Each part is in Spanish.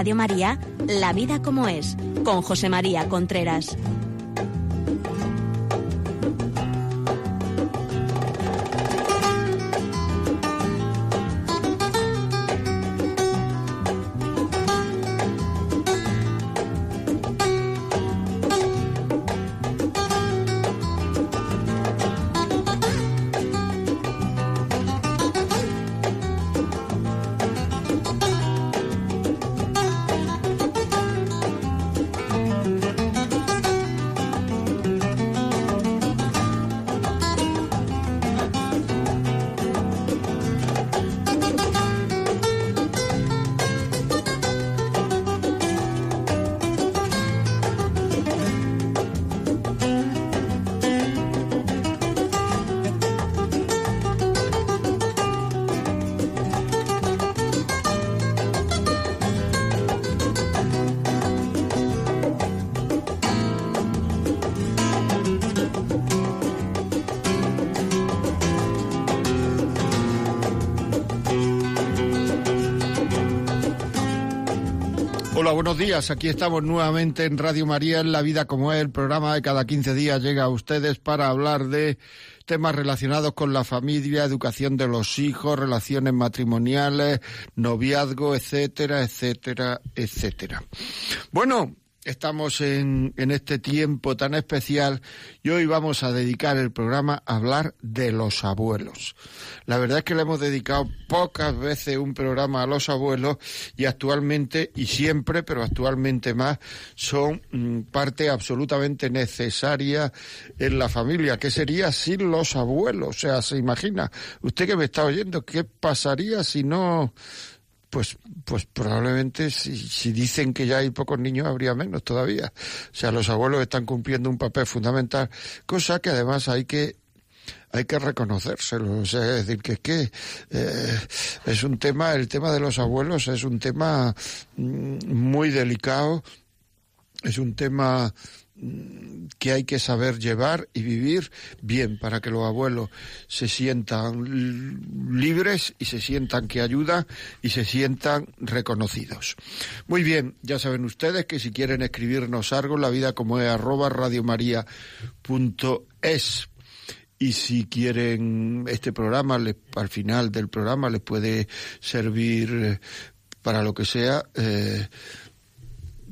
Radio María La vida como es, con José María Contreras. Buenos días. Aquí estamos nuevamente en Radio María, en La Vida como es, el programa de cada 15 días llega a ustedes para hablar de temas relacionados con la familia, educación de los hijos, relaciones matrimoniales, noviazgo, etcétera, etcétera, etcétera. Bueno, Estamos en, en, este tiempo tan especial y hoy vamos a dedicar el programa a hablar de los abuelos. La verdad es que le hemos dedicado pocas veces un programa a los abuelos y actualmente, y siempre, pero actualmente más, son mm, parte absolutamente necesaria en la familia. ¿Qué sería sin los abuelos? O sea, se imagina, usted que me está oyendo, ¿qué pasaría si no pues, pues probablemente si, si, dicen que ya hay pocos niños habría menos todavía. O sea, los abuelos están cumpliendo un papel fundamental, cosa que además hay que hay que reconocérselo. O sea, es decir, que es que eh, es un tema, el tema de los abuelos es un tema mm, muy delicado, es un tema que hay que saber llevar y vivir bien para que los abuelos se sientan libres y se sientan que ayudan y se sientan reconocidos. Muy bien, ya saben ustedes que si quieren escribirnos algo, la vida como es arroba radiomaria.es y si quieren este programa, al final del programa les puede servir eh, para lo que sea. Eh,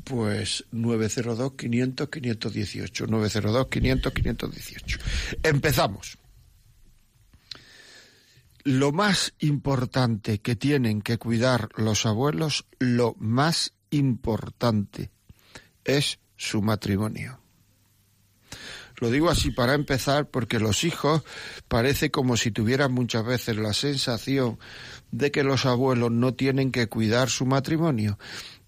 pues 902-500-518. 902-500-518. Empezamos. Lo más importante que tienen que cuidar los abuelos, lo más importante es su matrimonio. Lo digo así para empezar porque los hijos parece como si tuvieran muchas veces la sensación de que los abuelos no tienen que cuidar su matrimonio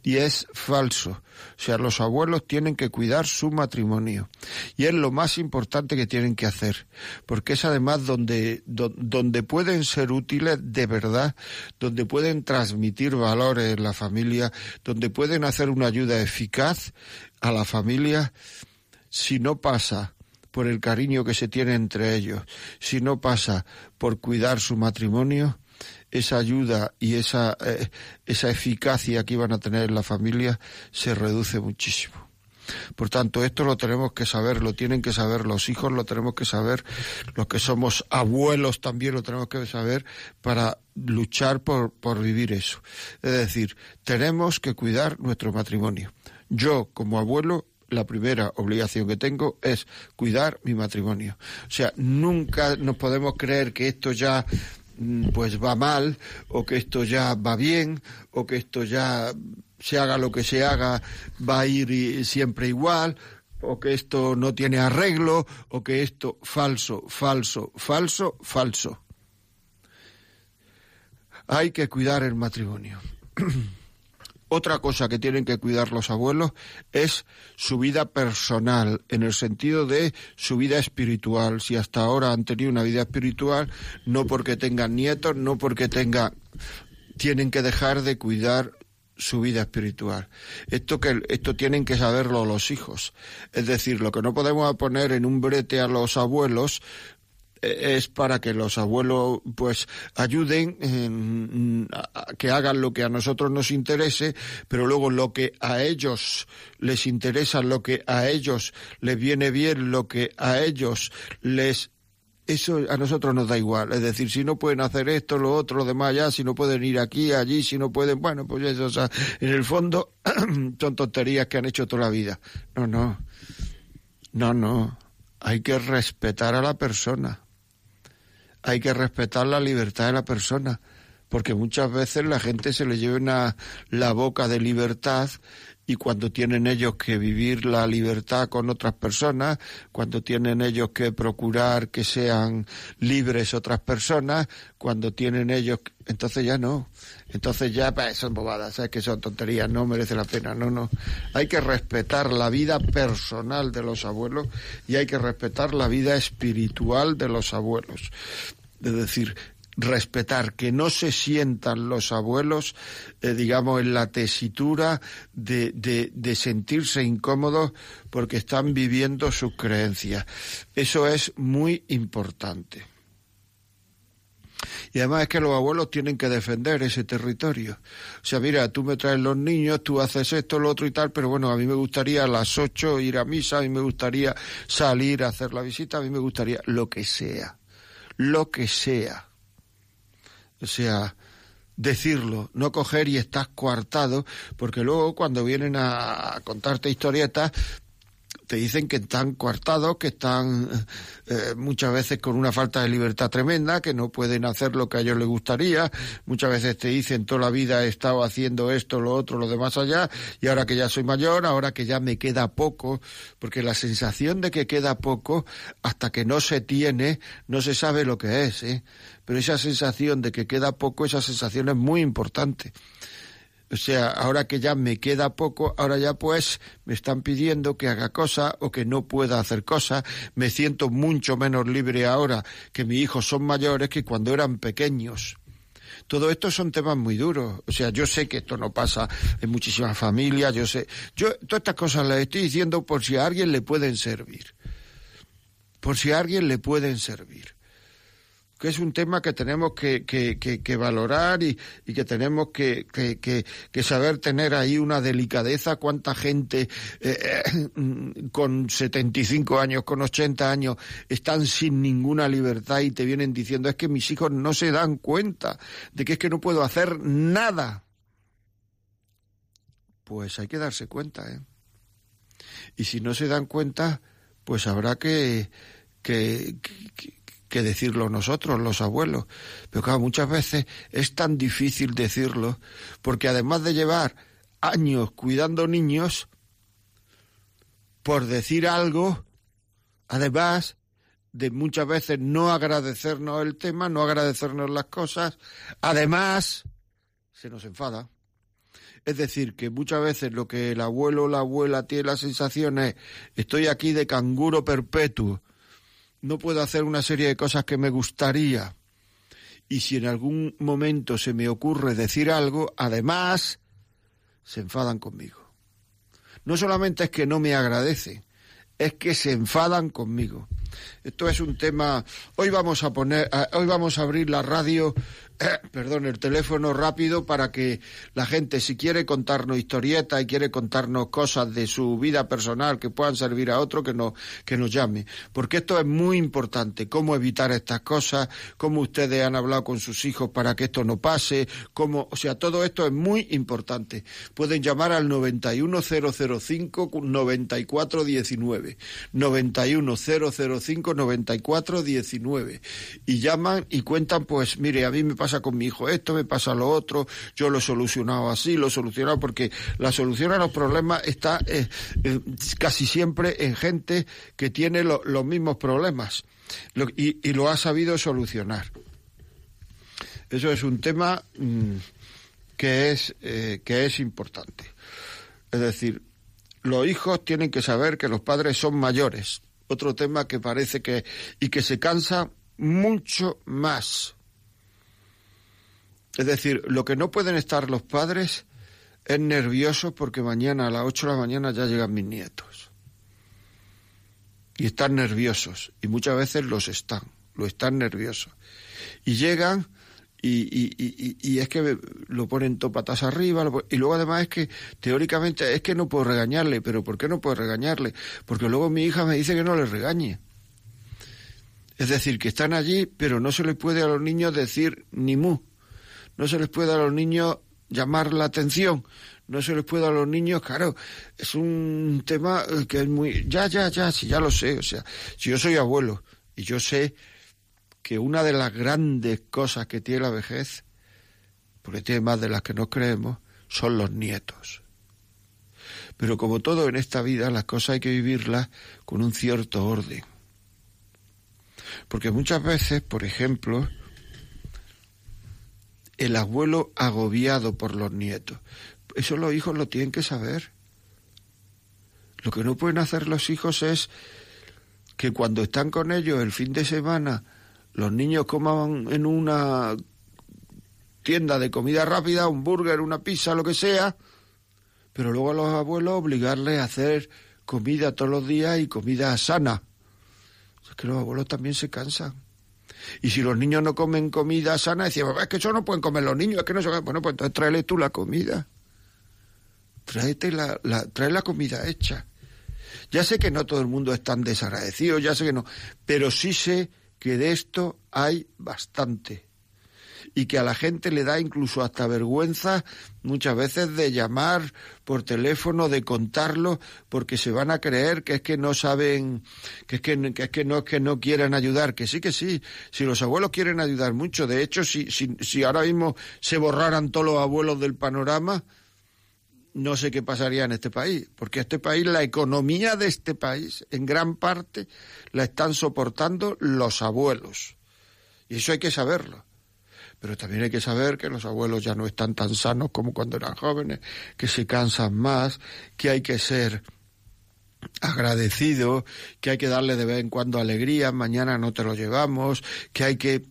y es falso. O sea, los abuelos tienen que cuidar su matrimonio y es lo más importante que tienen que hacer, porque es además donde, donde pueden ser útiles de verdad, donde pueden transmitir valores en la familia, donde pueden hacer una ayuda eficaz a la familia si no pasa por el cariño que se tiene entre ellos, si no pasa por cuidar su matrimonio, esa ayuda y esa, eh, esa eficacia que iban a tener en la familia se reduce muchísimo. Por tanto, esto lo tenemos que saber, lo tienen que saber los hijos, lo tenemos que saber los que somos abuelos también lo tenemos que saber para luchar por, por vivir eso. Es decir, tenemos que cuidar nuestro matrimonio. Yo, como abuelo, la primera obligación que tengo es cuidar mi matrimonio. O sea, nunca nos podemos creer que esto ya pues va mal, o que esto ya va bien, o que esto ya se haga lo que se haga, va a ir siempre igual, o que esto no tiene arreglo, o que esto falso, falso, falso, falso. Hay que cuidar el matrimonio. Otra cosa que tienen que cuidar los abuelos es su vida personal, en el sentido de su vida espiritual. Si hasta ahora han tenido una vida espiritual, no porque tengan nietos, no porque tengan... tienen que dejar de cuidar su vida espiritual. Esto que esto tienen que saberlo los hijos. Es decir, lo que no podemos poner en un brete a los abuelos es para que los abuelos pues ayuden que hagan lo que a nosotros nos interese, pero luego lo que a ellos les interesa, lo que a ellos les viene bien, lo que a ellos les eso a nosotros nos da igual. Es decir, si no pueden hacer esto, lo otro, lo demás ya, si no pueden ir aquí, allí, si no pueden, bueno, pues eso, o sea, en el fondo son tonterías que han hecho toda la vida. No, no. No, no. Hay que respetar a la persona. Hay que respetar la libertad de la persona. Porque muchas veces la gente se le lleva la boca de libertad y cuando tienen ellos que vivir la libertad con otras personas, cuando tienen ellos que procurar que sean libres otras personas, cuando tienen ellos, entonces ya no, entonces ya pues, son bobadas, ¿sabes? que son tonterías, no merece la pena, no, no. Hay que respetar la vida personal de los abuelos y hay que respetar la vida espiritual de los abuelos. Es decir, respetar, que no se sientan los abuelos, eh, digamos, en la tesitura de, de, de, sentirse incómodos porque están viviendo sus creencias. Eso es muy importante. Y además es que los abuelos tienen que defender ese territorio. O sea, mira, tú me traes los niños, tú haces esto, lo otro y tal, pero bueno, a mí me gustaría a las ocho ir a misa, a mí me gustaría salir a hacer la visita, a mí me gustaría lo que sea. Lo que sea o sea, decirlo, no coger y estás coartado, porque luego cuando vienen a contarte historietas, te dicen que están coartados, que están eh, muchas veces con una falta de libertad tremenda, que no pueden hacer lo que a ellos les gustaría, muchas veces te dicen toda la vida he estado haciendo esto, lo otro, lo demás allá, y ahora que ya soy mayor, ahora que ya me queda poco, porque la sensación de que queda poco, hasta que no se tiene, no se sabe lo que es, ¿eh? pero esa sensación de que queda poco, esa sensación es muy importante. O sea, ahora que ya me queda poco, ahora ya pues me están pidiendo que haga cosas o que no pueda hacer cosas. Me siento mucho menos libre ahora que mis hijos son mayores que cuando eran pequeños. Todo esto son temas muy duros. O sea, yo sé que esto no pasa en muchísimas familias, yo sé. Yo todas estas cosas las estoy diciendo por si a alguien le pueden servir. Por si a alguien le pueden servir que es un tema que tenemos que, que, que, valorar y, y, que tenemos que, saber tener ahí una delicadeza. Cuánta gente eh, con 75 años, con 80 años, están sin ninguna libertad y te vienen diciendo es que mis hijos no se dan cuenta de que es que no puedo hacer nada. Pues hay que darse cuenta, ¿eh? Y si no se dan cuenta, pues habrá que, que decirlo nosotros, los abuelos. Pero claro, muchas veces es tan difícil decirlo, porque además de llevar años cuidando niños, por decir algo, además de muchas veces no agradecernos el tema, no agradecernos las cosas, además se nos enfada. Es decir, que muchas veces lo que el abuelo o la abuela tiene la sensación es estoy aquí de canguro perpetuo, no puedo hacer una serie de cosas que me gustaría. Y si en algún momento se me ocurre decir algo, además, se enfadan conmigo. No solamente es que no me agradecen, es que se enfadan conmigo. Esto es un tema. Hoy vamos a poner, hoy vamos a abrir la radio perdón, el teléfono rápido para que la gente, si quiere contarnos historietas y quiere contarnos cosas de su vida personal que puedan servir a otro, que, no, que nos llame. Porque esto es muy importante, cómo evitar estas cosas, cómo ustedes han hablado con sus hijos para que esto no pase, cómo, o sea, todo esto es muy importante. Pueden llamar al 91005 9419, 91005 9419 y llaman y cuentan, pues, mire, a mí me pasa con mi hijo esto, me pasa lo otro, yo lo he solucionado así, lo he solucionado porque la solución a los problemas está eh, casi siempre en gente que tiene los mismos problemas y, lo ha sabido solucionar. Eso es un tema mm, que, es, eh, que es importante. Es decir, los hijos tienen que saber que los padres son mayores. Otro tema que parece que y que se cansa mucho más es decir, lo que no pueden estar los padres es nerviosos porque mañana a las 8 de la mañana ya llegan mis nietos. Y están nerviosos, y muchas veces los están, lo están nerviosos. Y llegan y, y, y, y, es que lo ponen todo patas arriba, y luego además es que teóricamente es que no puedo regañarle, pero ¿por qué no puedo regañarle? Porque luego mi hija me dice que no le regañe. Es decir, que están allí, pero no se les puede a los niños decir ni mu, no se les puede a los niños llamar la atención, no se les puede a los niños, claro, es un tema que es muy, ya, ya, ya, sí, ya lo sé, o sea, si yo soy abuelo y yo sé que una de las grandes cosas que tiene la vejez, porque tiene más de las que nos creemos, son los nietos. Pero como todo en esta vida, las cosas hay que vivirlas con un cierto orden. Porque muchas veces, por ejemplo, el abuelo agobiado por los nietos, eso los hijos lo tienen que saber. Lo que no pueden hacer los hijos es que cuando están con ellos el fin de semana los niños coman en una tienda de comida rápida, un burger, una pizza, lo que sea, pero luego a los abuelos obligarles a hacer comida todos los días y comida sana. Es que los abuelos también se cansan. Y si los niños no comen comida sana, decían, es que eso no pueden comer los niños, es que no se... Bueno, pues entonces tráele tú la comida. Tráete la, la, trae la comida hecha. Ya sé que no todo el mundo es tan desagradecido, ya sé que no, pero sí sé que de esto hay bastante. Y que a la gente le da incluso hasta vergüenza muchas veces de llamar por teléfono, de contarlo, porque se van a creer que es que no saben, que es que, que es que no es que no quieran ayudar, que sí que sí, si los abuelos quieren ayudar mucho, de hecho si, si, si ahora mismo se borraran todos los abuelos del panorama, no sé qué pasaría en este país, porque este país, la economía de este país, en gran parte, la están soportando los abuelos. Y eso hay que saberlo. Pero también hay que saber que los abuelos ya no están tan sanos como cuando eran jóvenes, que se cansan más, que hay que ser agradecido, que hay que darle de vez en cuando alegría, mañana no te lo llevamos, que hay que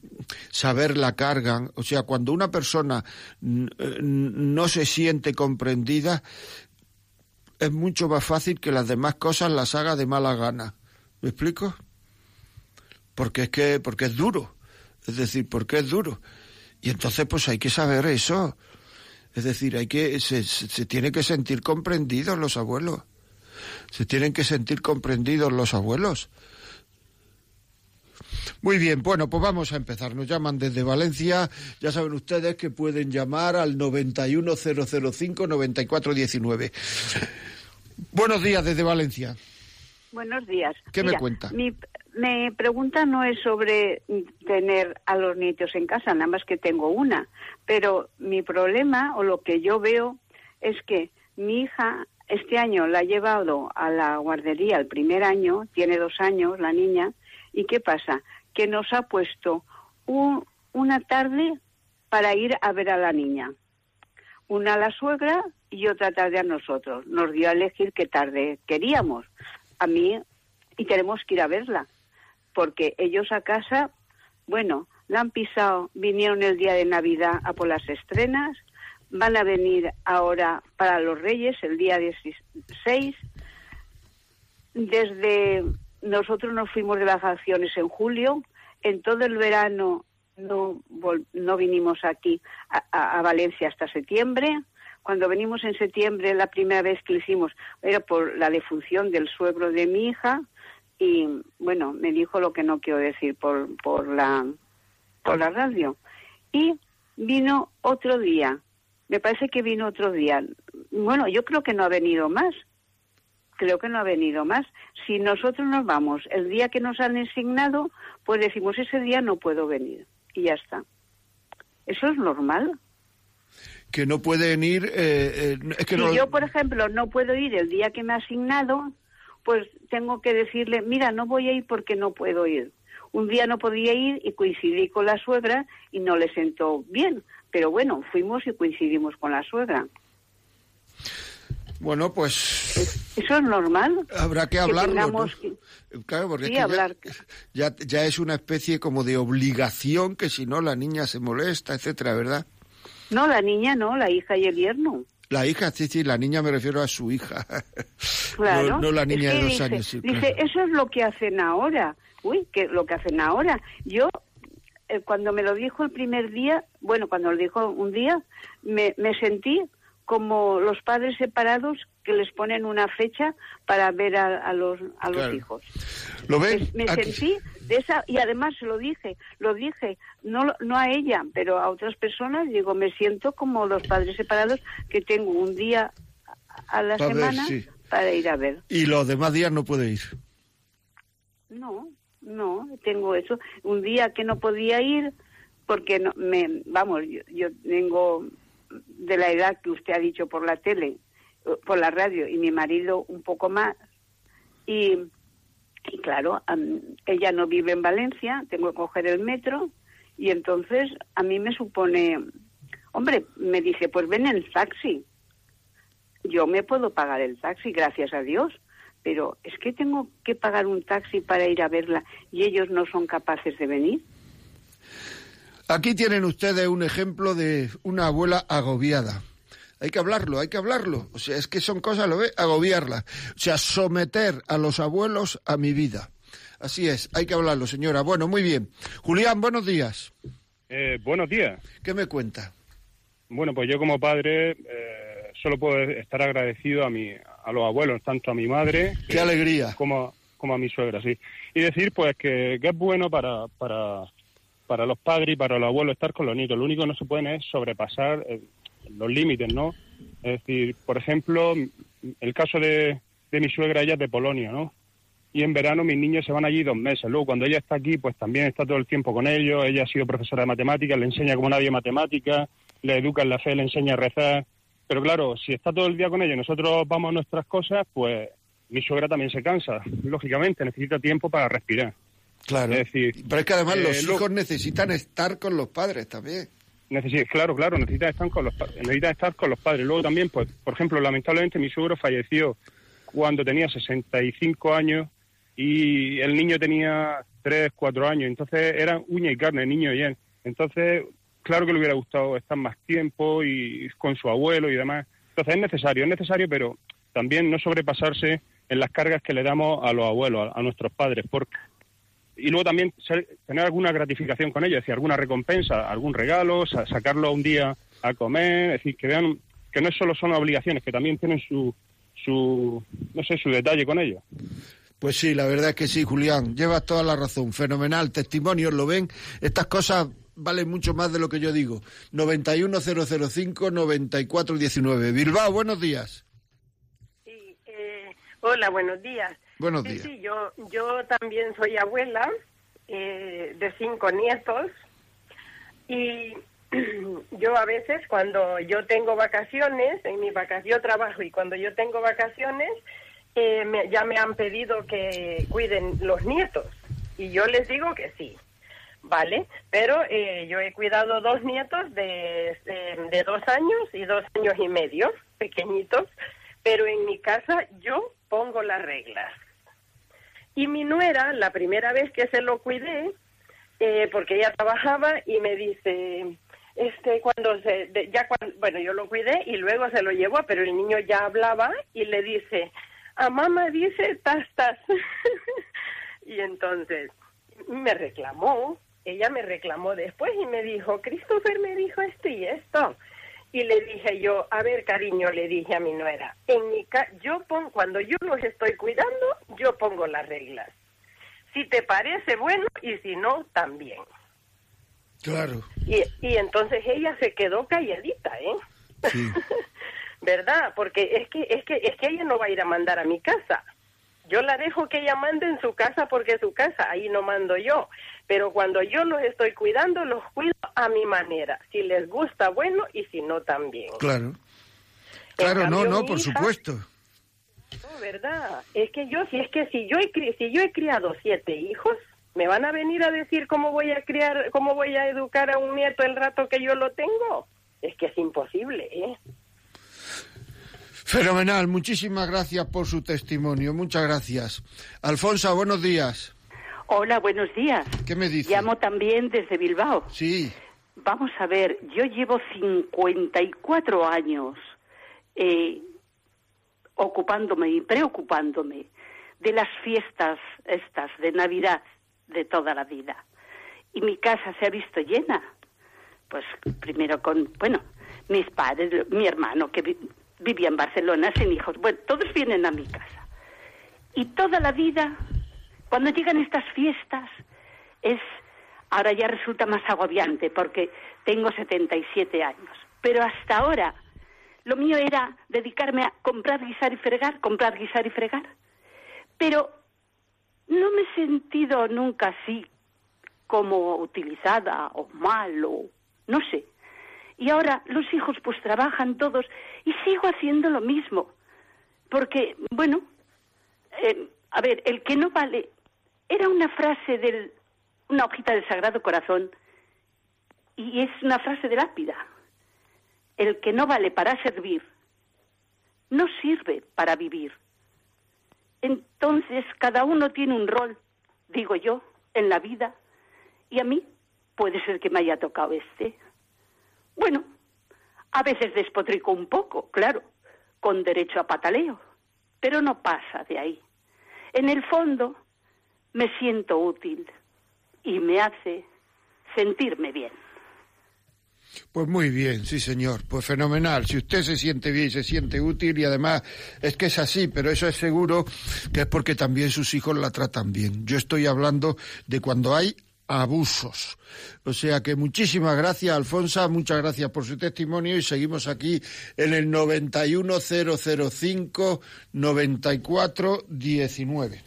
saber la carga. O sea, cuando una persona no se siente comprendida, es mucho más fácil que las demás cosas las haga de mala gana. ¿Me explico? Porque es que, porque es duro. Es decir, porque es duro. Y entonces, pues hay que saber eso. Es decir, hay que, se, se tiene que sentir comprendidos los abuelos. Se tienen que sentir comprendidos los abuelos. Muy bien, bueno, pues vamos a empezar. Nos llaman desde Valencia. Ya saben ustedes que pueden llamar al 91005-9419. Buenos días desde Valencia. Buenos días. ¿Qué me cuenta? Mi, mi, pregunta no es sobre tener a los nietos en casa, nada más que tengo una. Pero mi problema o lo que yo veo es que mi hija este año la ha llevado a la guardería el primer año, tiene dos años la niña, ¿y qué pasa? Que nos ha puesto una tarde para ir a ver a la niña. Una a la suegra y otra tarde a nosotros. Nos dio a elegir qué tarde queríamos. A mí, y tenemos que ir a verla, porque ellos a casa, bueno, la han pisado, vinieron el día de Navidad a por las estrenas, van a venir ahora para los Reyes el día 16. Desde nosotros nos fuimos de vacaciones en julio, en todo el verano no, no vinimos aquí a, Valencia hasta septiembre. Cuando venimos en septiembre, la primera vez que lo hicimos era por la defunción del suegro de mi hija y bueno, me dijo lo que no quiero decir por, por, la, por la radio. Y vino otro día, me parece que vino otro día. Bueno, yo creo que no ha venido más. Creo que no ha venido más. Si nosotros nos vamos el día que nos han asignado, pues decimos ese día no puedo venir. Y ya está. ¿Eso es normal? Que no pueden ir. Eh, eh, es que si yo, por ejemplo, no puedo ir el día que me ha asignado, pues tengo que decirle, mira, no voy a ir porque no puedo ir. Un día no podía ir y coincidí con la suegra y no le sentó bien. Pero bueno, fuimos y coincidimos con la suegra. Bueno, pues... ¿Eso es normal? Habrá que hablarlo, Claro, porque ya, ya, es una especie como de obligación que si no la niña se molesta, etcétera, ¿verdad? No, la niña no, la hija y el yerno. La hija, sí, sí, la niña me refiero a su hija. Claro. no, la niña de dos dice, años. Sí, dice, claro. eso es lo que hacen ahora. Uy, que lo que hacen ahora. Yo, eh, cuando me lo dijo el primer día, bueno, cuando lo dijo un día, me, me sentí como los padres separados que les ponen una fecha para ver a, a los, a los Claro. hijos. ¿Lo ven? Me, sentí de esa, y además se lo dije, lo dije, no, no a ella, pero a otras personas, digo, me siento como los padres separados que tengo un día a la ver, semana sí. para ir a ver. Y los demás días no puede ir. No, no, tengo eso. Un día que no podía ir porque no, me, vamos, yo, yo tengo de la edad que usted ha dicho por la tele, eh, por la radio y mi marido un poco más y, y claro, ella no vive en Valencia, tengo que coger el metro y entonces a mí me supone, hombre, me dice, pues ven en taxi. Yo me puedo pagar el taxi, gracias a Dios, pero es que tengo que pagar un taxi para ir a verla y ellos no son capaces de venir. Aquí tienen ustedes un ejemplo de una abuela agobiada. Hay que hablarlo, hay que hablarlo. O sea, es que son cosas, lo ve, agobiarla. O sea, someter a los abuelos a mi vida. Así es, hay que hablarlo, señora. Bueno, muy bien. Julián, buenos días. Eh, buenos días. ¿Qué me cuenta? Bueno, pues yo como padre eh, solo puedo estar agradecido a mi, a los abuelos, tanto a mi madre Qué que- alegría. como, como a mi suegra, sí. Y decir pues que, que es bueno para, para, para los padres y para los abuelos estar con los nietos. Lo único que no se pueden es sobrepasar eh, los límites, ¿no? Es decir, por ejemplo, el caso de, de mi suegra, ella es de Polonia, ¿no? y en verano mis niños se van allí dos meses. Luego, cuando ella está aquí, pues también está todo el tiempo con ellos. Ella ha sido profesora de matemáticas, le enseña como nadie matemáticas, le educa en la fe, le enseña a rezar. Pero claro, si está todo el día con ella y nosotros vamos a nuestras cosas, pues mi suegra también se cansa. Lógicamente, necesita tiempo para respirar. Claro. Es decir, Pero es que además eh, los hijos necesitan estar con los padres también. Necesi- claro, claro, necesitan estar con los necesitan estar con los padres. Luego también, pues, por ejemplo, lamentablemente mi suegro falleció cuando tenía 65 años y el niño tenía 3, 4 años. Entonces eran uña y carne, niño y él. Entonces, claro que le hubiera gustado estar más tiempo y con su abuelo y demás. Entonces es necesario, es necesario, pero también no sobrepasarse en las cargas que le damos a los abuelos, a, a nuestros padres, porque y luego también ser- tener alguna gratificación con ellos, es decir, alguna recompensa, algún regalo, sa- sacarlo un día a comer, es decir, que vean que no solo son obligaciones, que también tienen su, su no sé, su detalle con ellos. Pues sí, la verdad es que sí, Julián, llevas toda la razón, fenomenal, testimonios, lo ven, estas cosas valen mucho más de lo que yo digo. 91005-9419. Bilbao, buenos días. Sí, eh, hola, buenos días. Buenos sí, días. sí, yo, yo también soy abuela eh, de cinco nietos y yo a veces cuando yo tengo vacaciones, en mi vacaciones, yo trabajo y cuando yo tengo vacaciones, eh, me- ya me han pedido que cuiden los nietos y yo les digo que sí. Vale, pero eh, yo he cuidado dos nietos de, de, de dos años y dos años y medio, pequeñitos, pero en mi casa yo pongo las reglas. Y mi nuera, la primera vez que se lo cuidé, eh, porque ella trabajaba y me dice, este, cuando se, de- ya cuando, bueno, yo lo cuidé y luego se lo llevó, pero el niño ya hablaba y le dice, a mamá dice tas tas. y entonces me reclamó, ella me reclamó después y me dijo, Christopher me dijo esto y esto. Y le dije yo, a ver, cariño, le dije a mi nuera, en mi ca yo pon cuando yo los estoy cuidando, yo pongo las reglas. Si te parece bueno y si no, también. Claro, Y, y entonces ella se quedó calladita, ¿eh? sí. ¿Verdad? Porque es que, es que, es que ella no va a ir a mandar a mi casa. Yo la dejo que ella mande en su casa porque es su casa, ahí no mando yo. Pero cuando yo los estoy cuidando, los cuido a mi manera. Si les gusta, bueno, y si no, también. Claro. Claro, no, cambio, no, por hija- supuesto. No, ¿verdad? Es que yo, si es que si yo he, si yo he criado siete hijos, me van a venir a decir cómo voy a criar, cómo voy a educar a un nieto el rato que yo lo tengo. Es que es imposible, ¿eh? Fenomenal, muchísimas gracias por su testimonio, muchas gracias. Alfonso, buenos días. Hola, buenos días. ¿Qué me dice? Llamo también desde Bilbao. Sí, Vamos a ver, yo llevo 54 años eh, ocupándome y preocupándome de las fiestas estas de Navidad de toda la vida. Y mi casa se ha visto llena. Pues primero con, bueno, mis padres, mi hermano que vivía en Barcelona sin hijos. Bueno, todos vienen a mi casa. Y toda la vida, cuando llegan estas fiestas, es ahora ya resulta más agobiante porque tengo 77 años. Pero hasta ahora lo mío era dedicarme a comprar, guisar y fregar, comprar, guisar y fregar. Pero no me he sentido nunca así como utilizada o mal o no sé. Y ahora los hijos pues trabajan todos y sigo haciendo lo mismo. Porque, bueno, eh, a ver, el que no vale era una frase del, una hojita del Sagrado Corazón y es una frase de lápida. El que no vale para servir, no sirve para vivir. Entonces cada uno tiene un rol, digo yo, en la vida y a mí puede ser que me haya tocado este. Bueno, a veces despotrico un poco, claro, con derecho a pataleo, pero no pasa de ahí. En el fondo, me siento útil y me hace sentirme bien. Pues muy bien, sí señor, pues fenomenal. Si usted se siente bien y se siente útil y además es que es así, pero eso es seguro que es porque también sus hijos la tratan bien. Yo estoy hablando de cuando hay abusos. O sea que muchísimas gracias, Alfonso, muchas gracias por su testimonio y seguimos aquí en el 91005 9419.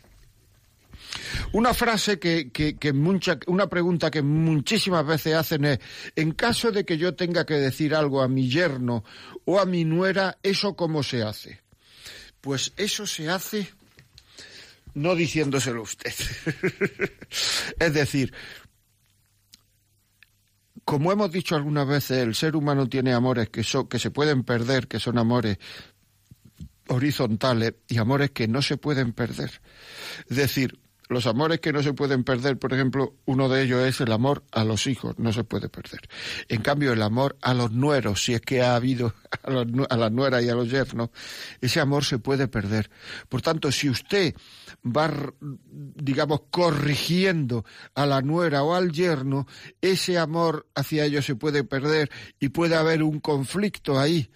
Una frase que, que, que mucha, una pregunta que muchísimas veces hacen es, en caso de que yo tenga que decir algo a mi yerno o a mi nuera, ¿eso cómo se hace? Pues eso se hace no diciéndoselo usted. es decir, como hemos dicho algunas veces, el ser humano tiene amores que, son, que se pueden perder, que son amores horizontales y amores que no se pueden perder. Es decir, los amores que no se pueden perder, por ejemplo, uno de ellos es el amor a los hijos, no se puede perder. En cambio, el amor a los nueros, si es que ha habido a, los, a las nueras y a los yernos, ese amor se puede perder. Por tanto, si usted va, digamos, corrigiendo a la nuera o al yerno, ese amor hacia ellos se puede perder y puede haber un conflicto ahí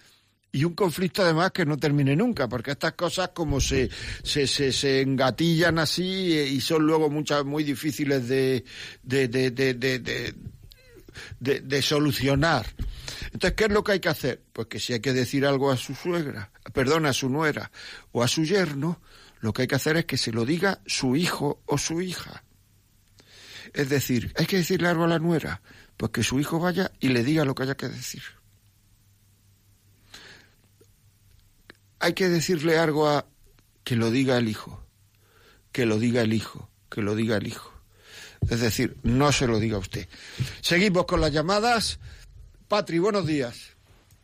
y un conflicto además que no termine nunca, porque estas cosas como se, se, se, se engatillan así eh, y son luego muchas muy difíciles de, de, de, de, de, de, solucionar. Entonces, ¿qué es lo que hay que hacer? Pues que si hay que decir algo a su suegra, perdón, a su nuera o a su yerno, lo que hay que hacer es que se lo diga su hijo o su hija. Es decir, hay que decirle algo a la nuera, pues que su hijo vaya y le diga lo que haya que decir. Hay que decirle algo a que lo diga el hijo, que lo diga el hijo, que lo diga el hijo. Es decir, no se lo diga usted. Seguimos con las llamadas. Patri, buenos días.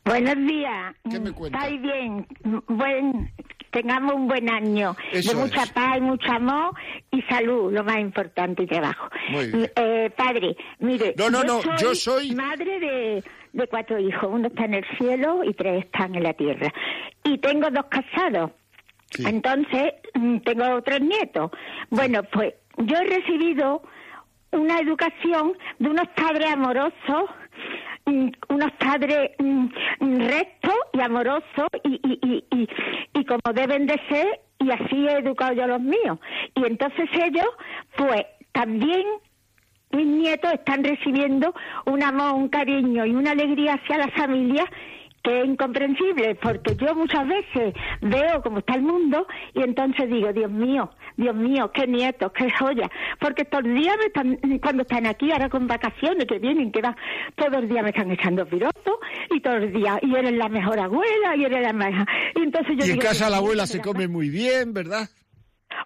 Buenos días. ¿Qué me cuenta? Estáis bien. Buen, tengamos un buen año. Eso de mucha es. paz, mucho amor y salud, lo más importante y trabajo. Muy bien. Eh, padre, mire. No, no, no, yo soy- Madre de, de cuatro hijos. Uno está en el cielo y tres están en la tierra. Y tengo dos casados. Sí. Entonces, mm, tengo tres nietos. Bueno, pues yo he recibido una educación de unos padres amorosos, mm, unos padres mm, rectos y amorosos y, y, y, y, y como deben de ser, y así he educado yo a los míos. Y entonces ellos, pues también mis nietos están recibiendo un amor, un cariño y una alegría hacia la familia que es incomprensible, porque yo muchas veces veo cómo está el mundo y entonces digo, Dios mío, Dios mío, qué nietos, qué joya, porque todos los días me están, cuando están aquí, ahora con vacaciones, que vienen, que van, todos los días me están echando piropos y todos los días, y eres la mejor abuela, y eres la mejor... Y, entonces yo Y en digo, casa la abuela se ¿será come muy bien, ¿verdad?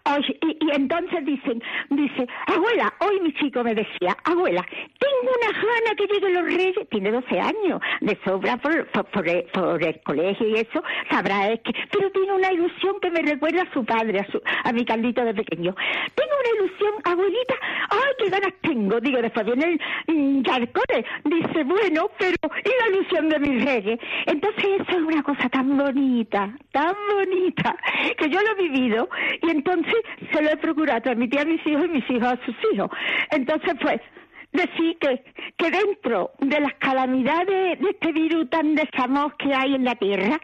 Oye, y, y entonces dicen, dice, abuela, hoy mi chico me decía, abuela, tengo una gana que lleguen los reyes, tiene 12 años, de sobra por, por, el, colegio y eso, sabrá es que, pero tiene una ilusión que me recuerda a su padre, a, su, a mi Carlito de pequeño. Tengo una ilusión, abuelita, ay, qué ganas tengo, digo, después viene el mm, Yarcone, dice, bueno, pero, y la ilusión de mis reyes. Entonces eso es una cosa tan bonita, tan bonita, que yo lo he vivido, y entonces se lo he procurado transmitir a mis hijos y mis hijos a sus hijos. Entonces, pues, decir que, que dentro de las calamidades de este virus tan desamor que hay en la tierra,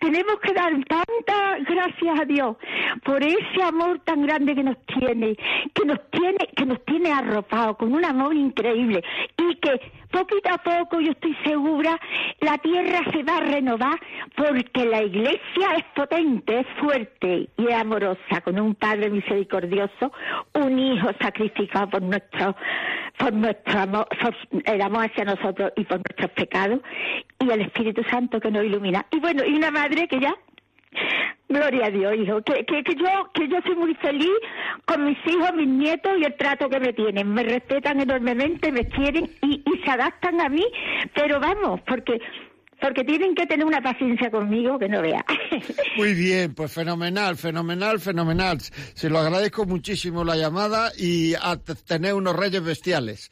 tenemos que dar tantas gracias a Dios por ese amor tan grande que nos tiene, que nos tiene, que nos tiene arropado con un amor increíble y que poquito a poco yo estoy segura la tierra se va a renovar porque la iglesia es potente, es fuerte y es amorosa con un padre misericordioso, un hijo sacrificado por nuestro por nuestro amor, por el amor hacia nosotros y por nuestros pecados y el Espíritu Santo que nos ilumina. Y bueno, y una madre que ya Gloria a Dios, hijo. Que, que, que, yo que yo soy muy feliz con mis hijos, mis nietos y el trato que me tienen. Me respetan enormemente, me quieren y, y se adaptan a mí, pero vamos, porque porque tienen que tener una paciencia conmigo que no vea. Muy bien, pues fenomenal, fenomenal, fenomenal. Se lo agradezco muchísimo la llamada y a tener unos reyes bestiales.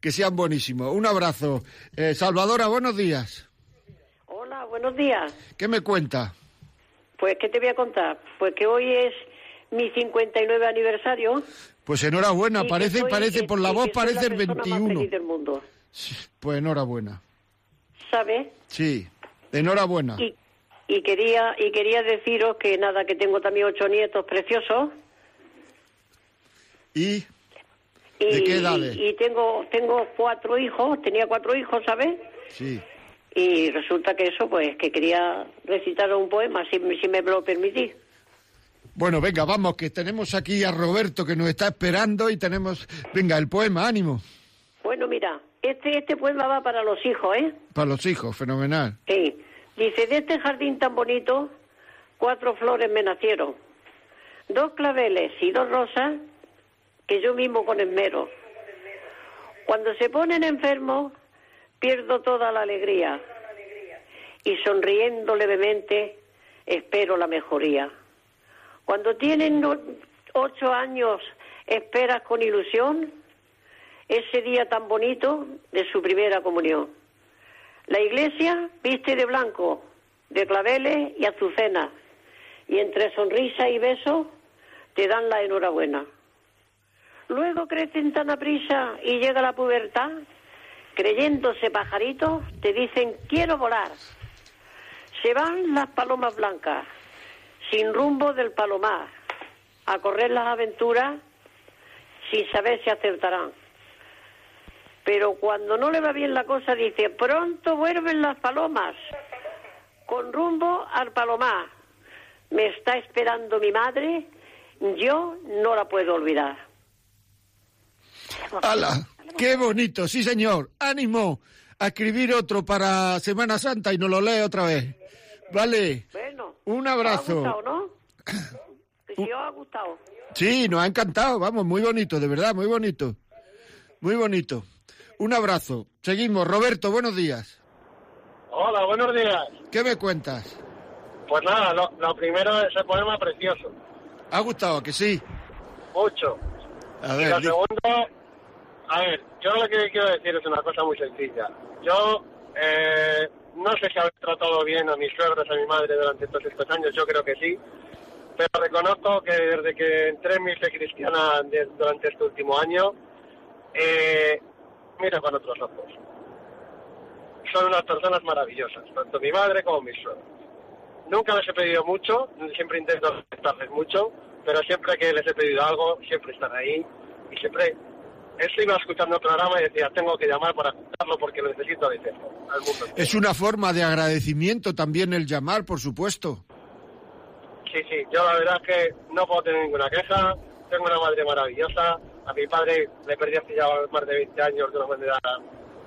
Que sean buenísimos. Un abrazo. Eh, Salvadora, buenos días. Hola, buenos días. ¿Qué me cuenta? Pues, ¿qué te voy a contar? Pues que hoy es mi 59 aniversario. Pues enhorabuena, y parece, soy- parece, y- por la y voz parece el persona más 21. feliz del mundo, Pues enhorabuena. ¿sabes? Sí, enhorabuena. Y, y quería y quería deciros que nada, que tengo también ocho nietos preciosos. ¿Y ¿De qué edades? Y, y tengo tengo cuatro hijos, tenía cuatro hijos, ¿sabes? sí? Y resulta que eso, pues, que quería recitar un poema, si, me- si me lo permitís. Bueno, venga, vamos, que tenemos aquí a Roberto que nos está esperando y tenemos, venga, el poema, ánimo, Bueno, mira, este este poema va para los hijos, ¿eh? para los hijos, fenomenal. Sí. Dice, de este jardín tan bonito, cuatro flores me nacieron. Dos claveles y dos rosas que yo mismo con esmero. Cuando se ponen enfermos, pierdo toda la alegría. Y sonriendo levemente, espero la mejoría. Cuando tienen ocho años, esperas con ilusión ese día tan bonito de su primera comunión. La iglesia viste de blanco, de claveles y azucenas, y entre sonrisa y beso te dan la enhorabuena. Luego crecen tan aprisa y llega la pubertad, creyéndose pajaritos, te dicen quiero volar. Se van las palomas blancas, sin rumbo del palomar, a correr las aventuras sin saber si acertarán. Pero cuando no le va bien la cosa dice, pronto vuelven las palomas, con rumbo al palomar. Me está esperando mi madre, yo no la puedo olvidar. ¡Qué bonito! Sí, señor. ¡Ánimo! A escribir otro para Semana Santa y nos lo lee otra vez. Vale. Bueno, Un ¿os ha abrazo. gustado, no? Os ha gustado. Sí, nos ha encantado. Vamos, muy bonito, de verdad, muy bonito. Muy bonito. Un abrazo. Seguimos. Roberto, buenos días. Hola, buenos días. ¿Qué me cuentas? Pues nada, lo, lo primero es ese poema precioso. ¿Ha gustado? que sí? Mucho. A Y ver, lo di- segundo, a ver, yo lo que quiero decir es una cosa muy sencilla. Yo eh, no sé si habré tratado bien a mis suegros, a mi madre durante todos estos años, yo creo que sí. Pero reconozco que desde que entré en mi fe cristiana de- durante este último año, eh, miro con otros ojos. Son unas personas maravillosas, tanto mi madre como mis suegros. Nunca les he pedido mucho, siempre intento respetarles mucho, pero siempre que les he pedido algo, siempre están ahí y siempre... Eso iba escuchando el programa y decía, tengo que llamar para escucharlo porque lo necesito de cerca, al mundo. entero. es una forma de agradecimiento también el llamar, por supuesto. Sí, sí, yo la verdad es que no puedo tener ninguna queja, tengo una madre maravillosa, a mi padre le perdí hace ya más de 20 años de una manera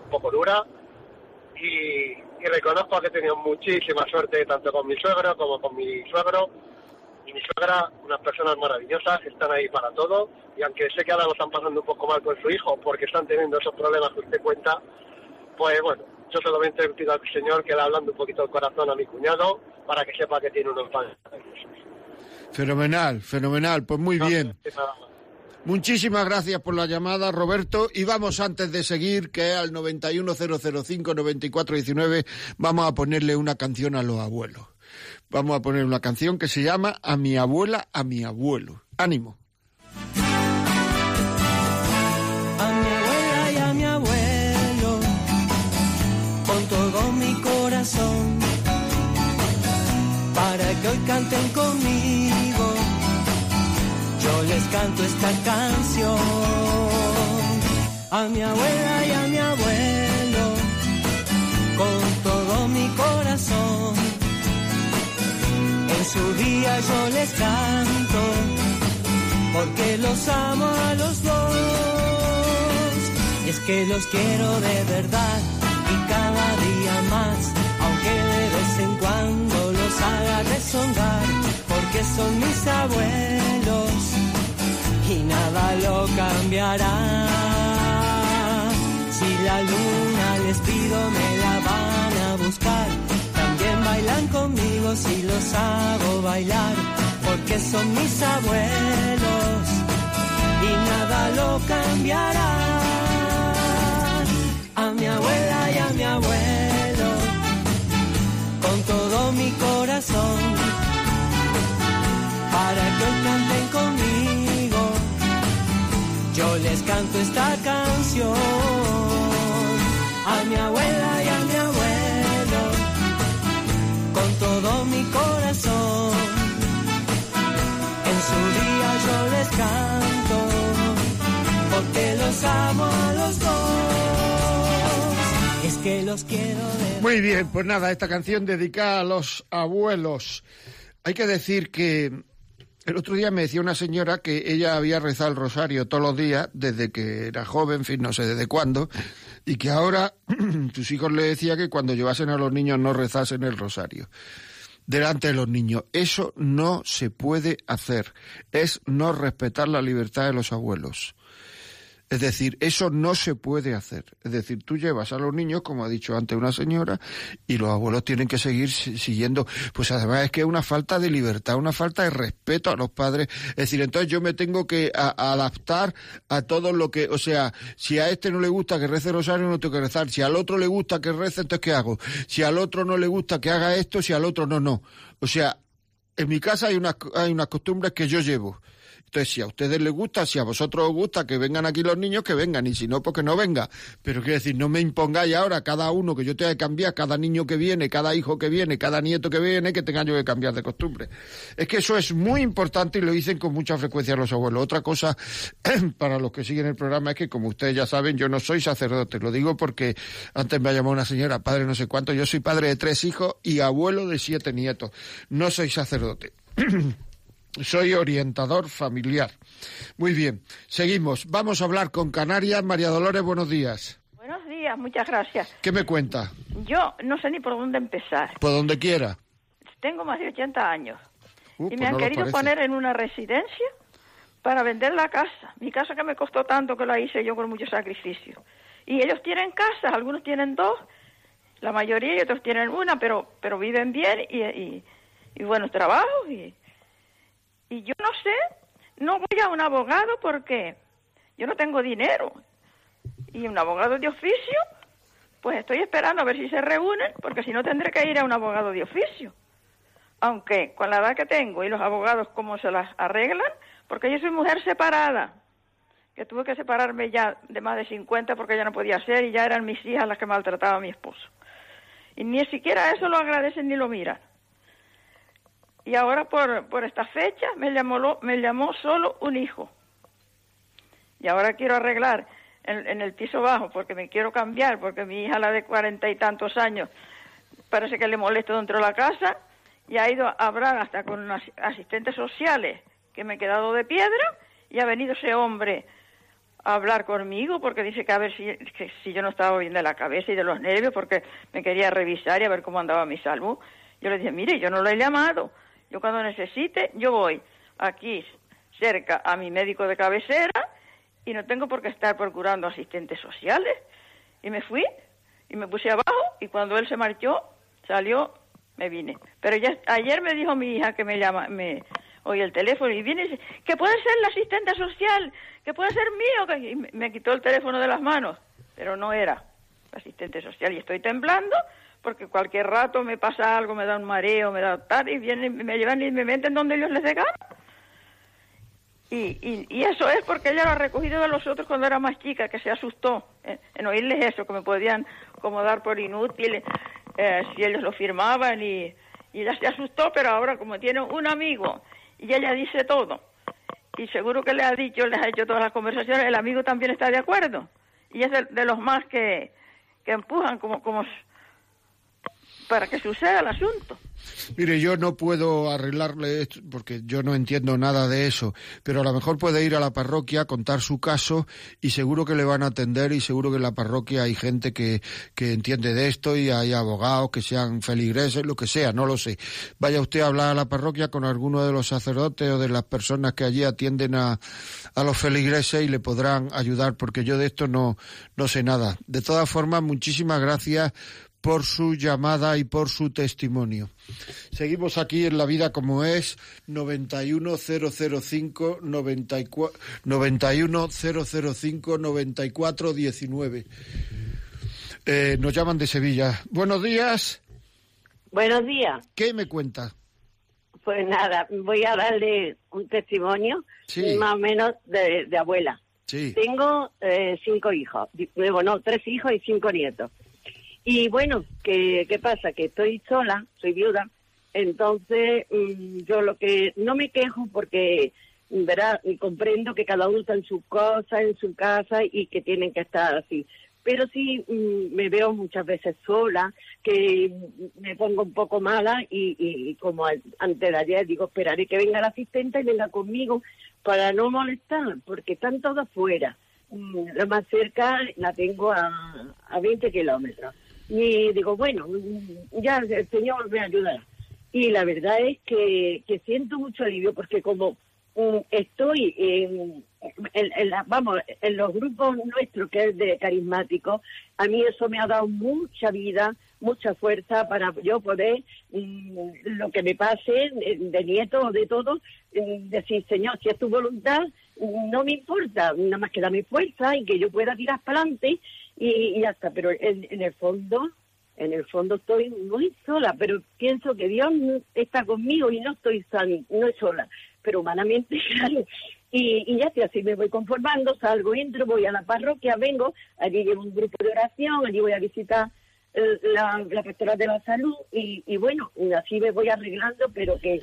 un poco dura y, y reconozco que he tenido muchísima suerte tanto con mi suegro como con mi suegro y mi suegra, unas personas maravillosas, están ahí para todo y aunque sé que ahora lo están pasando un poco mal con su hijo porque están teniendo esos problemas que usted cuenta, pues bueno, yo solamente pido al Señor que le hablando un poquito el corazón a mi cuñado para que sepa que tiene unos padres. Fenomenal, fenomenal, pues muy bien. Muchísimas gracias por la llamada, Roberto. Y vamos antes de seguir, que al 910059419 vamos a ponerle una canción a los abuelos. Vamos a poner una canción que se llama A mi abuela, a mi abuelo. Ánimo. A mi abuela y a mi abuelo, con todo mi corazón, para que hoy canten conmigo, yo les canto esta canción. A mi abuela y a mi abuelo, en su día yo les canto porque los amo a los dos. Y es que los quiero de verdad y cada día más, aunque de vez en cuando los haga rezongar, porque son mis abuelos y nada lo cambiará. Si la luna les pido me la van los hago bailar porque son mis abuelos y nada lo cambiará. A mi abuela y a mi abuelo, con todo mi corazón, para que canten conmigo, yo les canto esta canción. A mi abuela y a mi corazón en su día yo les canto, porque los amo a los dos. Es que los quiero de Muy bien, pues nada, esta canción dedicada a los abuelos. Hay que decir que el otro día me decía una señora que ella había rezado el rosario todos los días desde que era joven, en fin, no sé desde cuándo, y que ahora sus hijos le decía que cuando llevasen a los niños no rezasen el rosario delante de los niños. Eso no se puede hacer. Es no respetar la libertad de los abuelos. Es decir, eso no se puede hacer. Es decir, tú llevas a los niños, como ha dicho antes una señora, y los abuelos tienen que seguir siguiendo. Pues además es que es una falta de libertad, una falta de respeto a los padres. Es decir, entonces yo me tengo que adaptar a todo lo que, o sea, si a este no le gusta que rece rosario, no tengo que rezar. Si al otro le gusta que rece, entonces ¿qué hago? Si al otro no le gusta que haga esto, si al otro no, no. O sea, en mi casa hay unas, hay unas costumbres que yo llevo. Entonces, si a ustedes les gusta, si a vosotros os gusta que vengan aquí los niños, que vengan, y si no, pues que no venga. Pero quiero decir, no me impongáis ahora cada uno que yo tenga que cambiar, cada niño que viene, cada hijo que viene, cada nieto que viene, que tenga yo que cambiar de costumbre. Es que eso es muy importante y lo dicen con mucha frecuencia los abuelos. Otra cosa, para los que siguen el programa, es que como ustedes ya saben, yo no soy sacerdote. Lo digo porque antes me ha llamado una señora, padre no sé cuánto, yo soy padre de tres hijos y abuelo de siete nietos. No soy sacerdote. Soy orientador familiar. Muy bien, seguimos. Vamos a hablar con Canarias. María Dolores, buenos días. Buenos días, muchas gracias. ¿Qué me cuenta? Yo no sé ni por dónde empezar. Por donde quiera. Tengo más de 80 años Uh, y pues me han no lo querido poner en una residencia para vender la casa. Mi casa que me costó tanto que la hice yo con mucho sacrificio. Y ellos tienen casas, algunos tienen dos, la mayoría y otros tienen una, pero pero viven bien y, y, y buenos trabajos. Y, y yo no sé, no voy a un abogado porque yo no tengo dinero. Y un abogado de oficio, pues estoy esperando a ver si se reúnen, porque si no tendré que ir a un abogado de oficio. Aunque con la edad que tengo y los abogados cómo se las arreglan, porque yo soy mujer separada, que tuve que separarme ya de más de 50 porque ya no podía ser y ya eran mis hijas las que maltrataba a mi esposo. Y ni siquiera eso lo agradecen ni lo miran. Y ahora por, por esta fecha me llamó, me llamó solo un hijo. Y ahora quiero arreglar en, el piso bajo porque me quiero cambiar, porque mi hija, la de cuarenta y tantos años, parece que le molesta dentro de la casa y ha ido a hablar hasta con unos asistentes sociales que me he quedado de piedra y ha venido ese hombre a hablar conmigo porque dice que a ver si, si yo no estaba bien de la cabeza y de los nervios porque me quería revisar y a ver cómo andaba mi salud. Yo le dije, mire, yo no lo he llamado. Yo cuando necesite, yo voy aquí cerca a mi médico de cabecera y no tengo por qué estar procurando asistentes sociales. Y me fui y me puse abajo y cuando él se marchó, salió, me vine. Pero ya ayer me dijo mi hija que me llama, me oye el teléfono y viene y dice, que puede ser la asistente social, que puede ser mío, y me, me quitó el teléfono de las manos, pero no era asistente social y estoy temblando porque cualquier rato me pasa algo, me da un mareo, me da tal, y vienen, me llevan y me meten donde ellos les dé. Y, y, eso es porque ella lo ha recogido de los otros cuando era más chica, que se asustó en, en oírles eso, que me podían como dar por inútil eh, si ellos lo firmaban y, y ella se asustó, pero ahora como tiene un amigo y ella dice todo, y seguro que le ha dicho, les ha hecho todas las conversaciones, el amigo también está de acuerdo, y es de, de los más que, que empujan como, como para que suceda el asunto. Mire, yo no puedo arreglarle esto porque yo no entiendo nada de eso, pero a lo mejor puede ir a la parroquia, contar su caso y seguro que le van a atender y seguro que en la parroquia hay gente que, que entiende de esto y hay abogados que sean feligreses, lo que sea, no lo sé. Vaya usted a hablar a la parroquia con alguno de los sacerdotes o de las personas que allí atienden a, a los feligreses y le podrán ayudar porque yo de esto no, no sé nada. De todas formas, muchísimas gracias por su llamada y por su testimonio. Seguimos aquí en La Vida como es, 91005 91005 9419. Eh, nos llaman de Sevilla. Buenos días. Buenos días. ¿Qué me cuenta? Pues nada, voy a darle un testimonio Sí. más o menos de, de abuela. Sí. Tengo eh, cinco hijos, luego no, tres hijos y cinco nietos. Y bueno, ¿qué, ¿qué pasa? Que estoy sola, soy viuda, entonces mm, yo lo que no me quejo porque, verá, comprendo que cada uno está en su cosa, en su casa y que tienen que estar así. Pero sí mm, me veo muchas veces sola, que me pongo un poco mala y, y- como antes de ayer digo, esperaré que venga la asistente y venga conmigo para no molestar, porque están todos fuera. Mm, La más cerca la tengo a, a 20 kilómetros. Y digo, bueno, mm, ya el Señor me ayudará. Y la verdad es que, que siento mucho alivio porque como mm, estoy en, en- en la- vamos, en los grupos nuestros que es de carismáticos, a mí eso me ha dado mucha vida, mucha fuerza para yo poder, mm, lo que me pase, de nietos o de todo, decir, Señor, si es tu voluntad, no me importa, nada más que dame fuerza y que yo pueda tirar para adelante y, y ya está. Pero en, en el fondo, en el fondo estoy muy sola, pero pienso que Dios está conmigo y no estoy sola, no sola, pero humanamente, claro. Y, y ya estoy así, me voy conformando, salgo, entro, voy a la parroquia, vengo, allí llevo un grupo de oración, allí voy a visitar eh, la, la de la salud y, y bueno, así me voy arreglando, pero que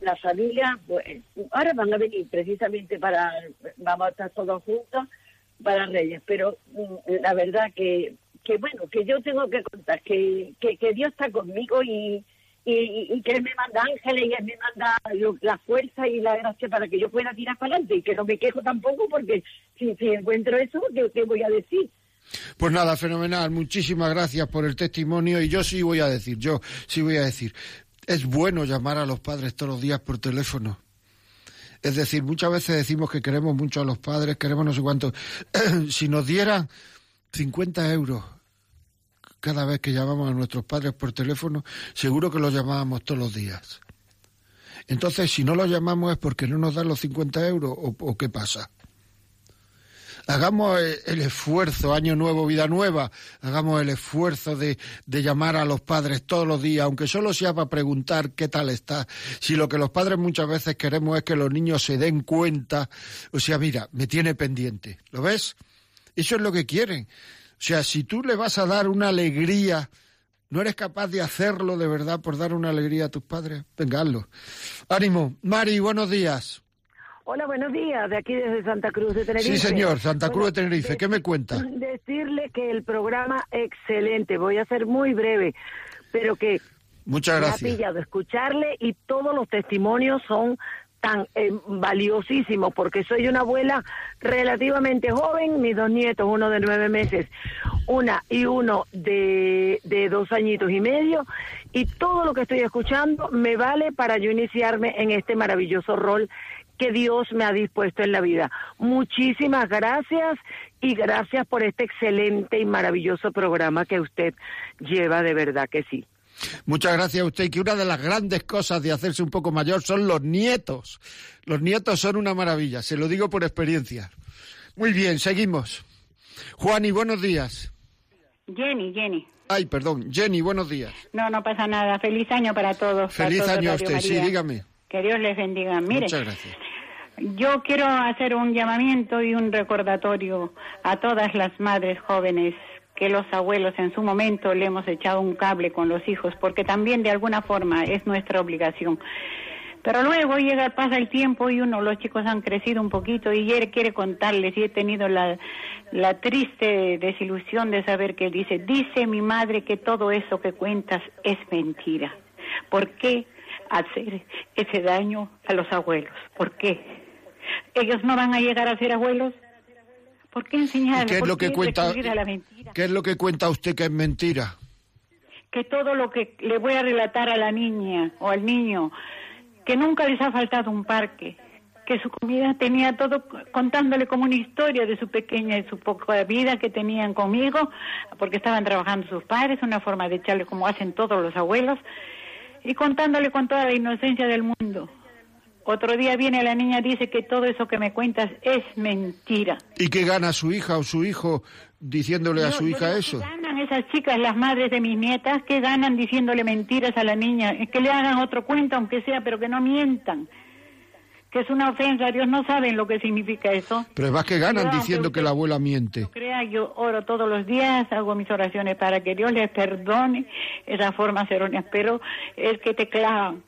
la familia, pues, ahora van a venir precisamente para, vamos a estar todos juntos para Reyes, pero mm, la verdad que, que bueno, que yo tengo que contar que, que, que Dios está conmigo y, y, y que Él me manda ángeles y Él me manda lo- la fuerza y la gracia para que yo pueda tirar para adelante y que no me quejo tampoco porque si, si encuentro eso, ¿qué, qué voy a decir? Pues nada, fenomenal. Muchísimas gracias por el testimonio y yo sí voy a decir, yo sí voy a decir, es bueno llamar a los padres todos los días por teléfono. Es decir, muchas veces decimos que queremos mucho a los padres, queremos no sé cuánto. si nos dieran 50 euros cada vez que llamamos a nuestros padres por teléfono, seguro que los llamábamos todos los días. Entonces, si no los llamamos es porque no nos dan los 50 euros o, o qué pasa. Hagamos eh, el esfuerzo, año nuevo, vida nueva, hagamos el esfuerzo de, llamar a los padres todos los días, aunque solo sea para preguntar qué tal está. Si lo que los padres muchas veces queremos es que los niños se den cuenta, o sea, mira, me tiene pendiente, ¿lo ves? Eso es lo que quieren. O sea, si tú le vas a dar una alegría, ¿no eres capaz de hacerlo de verdad por dar una alegría a tus padres? Venga, hazlo. Ánimo. Mari, buenos días. Hola, buenos días, de aquí desde Santa Cruz de Tenerife. Sí, señor, Santa Cruz de Tenerife. ¿Qué me cuenta? Decirle que el programa excelente, voy a ser muy breve, pero que Muchas me ha gracias. pillado escucharle y todos los testimonios son tan eh, valiosísimos porque soy una abuela relativamente joven, mis dos nietos, uno de nueve meses, una y uno de, de dos añitos y medio, y todo lo que estoy escuchando me vale para yo iniciarme en este maravilloso rol que Dios me ha dispuesto en la vida. Muchísimas gracias y gracias por este excelente y maravilloso programa que usted lleva, de verdad que sí. Muchas gracias a usted. Y que una de las grandes cosas de hacerse un poco mayor son los nietos. Los nietos son una maravilla, se lo digo por experiencia. Muy bien, seguimos. Juan, y buenos días. Jenny, Jenny. Ay, perdón, Jenny, buenos días. No, no pasa nada. Feliz año para todos. para Feliz todos año a usted, sí, María. dígame. Que Dios les bendiga. Mire, Muchas gracias. Yo quiero hacer un llamamiento y un recordatorio a todas las madres jóvenes que los abuelos en su momento le hemos echado un cable con los hijos, porque también de alguna forma es nuestra obligación. Pero luego llega, pasa el tiempo y uno, los chicos han crecido un poquito y él quiere contarles y he tenido la, la triste desilusión de saber que dice, dice mi madre que todo eso que cuentas es mentira. ¿Por qué hacer ese daño a los abuelos? ¿Por qué? ¿Ellos no van a llegar a ser abuelos? ¿Por qué ¿Y enseñarles? qué es ¿Por lo que cuenta? recurrir a la mentira? ¿Qué es lo que cuenta usted que es mentira? que todo lo que le voy a relatar a la niña o al niño, que nunca les ha faltado un parque, que su comida tenía todo contándole como una historia de su pequeña y su poca vida que tenían conmigo, porque estaban trabajando sus padres, una forma de echarle como hacen todos los abuelos, y contándole con toda la inocencia del mundo. Otro día viene la niña y dice que todo eso que me cuentas es mentira. ¿Y qué gana su hija o su hijo diciéndole a Yo- su hija eso? ¿qué ganan esas chicas, las madres de mis nietas, que ganan diciéndole mentiras a la niña? Es que le hagan otro cuento, aunque sea, pero que no mientan. Que es una ofensa, Dios no saben lo que significa eso. Pero es más que ganan Yo, diciendo que la abuela miente. Crea, yo oro todos los días, hago mis oraciones para que Dios les perdone esas formas erróneas, pero es que te clavan.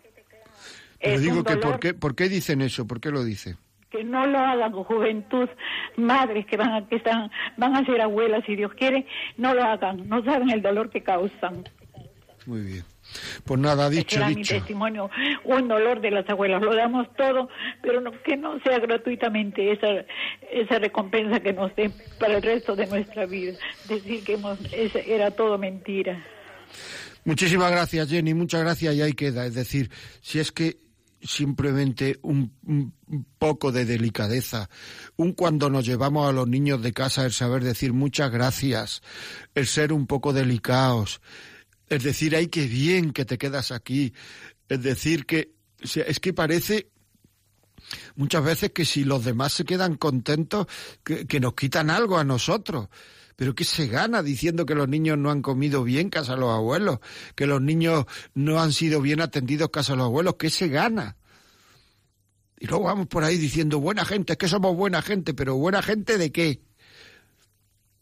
Pero Es digo que ¿por qué, ¿por qué dicen eso? ¿Por qué lo dicen? que no lo hagan juventud, madres que van a, que están, van a ser abuelas si Dios quiere, no lo hagan, no saben el dolor que causan. Muy bien. Pues nada, dicho, era mi dicho. testimonio, un dolor de las abuelas, lo damos todo, pero no, que no sea gratuitamente esa, esa recompensa que nos den para el resto de nuestra vida, decir que hemos, era todo mentira. Muchísimas gracias, Jenny, muchas gracias y ahí queda. Es decir, si es que simplemente un, poco de delicadeza, un cuando nos llevamos a los niños de casa, el saber decir muchas gracias, el ser un poco delicados, es decir, ay, qué bien que te quedas aquí, es decir, que es que parece muchas veces que si los demás se quedan contentos, que, que nos quitan algo a nosotros. Pero ¿qué se gana diciendo que los niños no han comido bien casa a los abuelos? Que los niños no han sido bien atendidos casa a los abuelos. ¿Qué se gana? Y luego vamos por ahí diciendo buena gente, es que somos buena gente, pero buena gente de qué?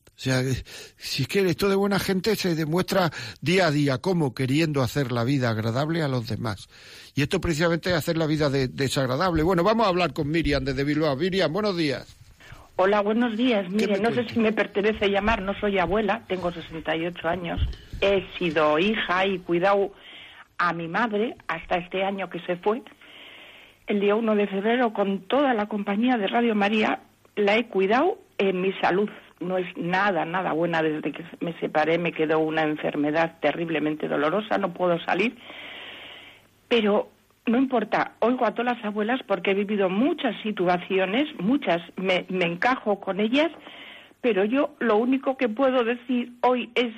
O sea, si es que esto de buena gente se demuestra día a día como queriendo hacer la vida agradable a los demás. Y esto precisamente es hacer la vida de- desagradable. Bueno, vamos a hablar con Miriam desde Bilbao. Miriam, buenos días. Hola, buenos días. Mire, no sé si me pertenece llamar, no soy abuela, tengo 68 años. He sido hija y cuidado a mi madre hasta este año que se fue. El día 1 de febrero, con toda la compañía de Radio María, la he cuidado en mi salud. No es nada, nada buena. Desde que me separé me quedó una enfermedad terriblemente dolorosa, no puedo salir. Pero no importa, oigo a todas las abuelas porque he vivido muchas situaciones, muchas, me, encajo con ellas, pero yo lo único que puedo decir hoy es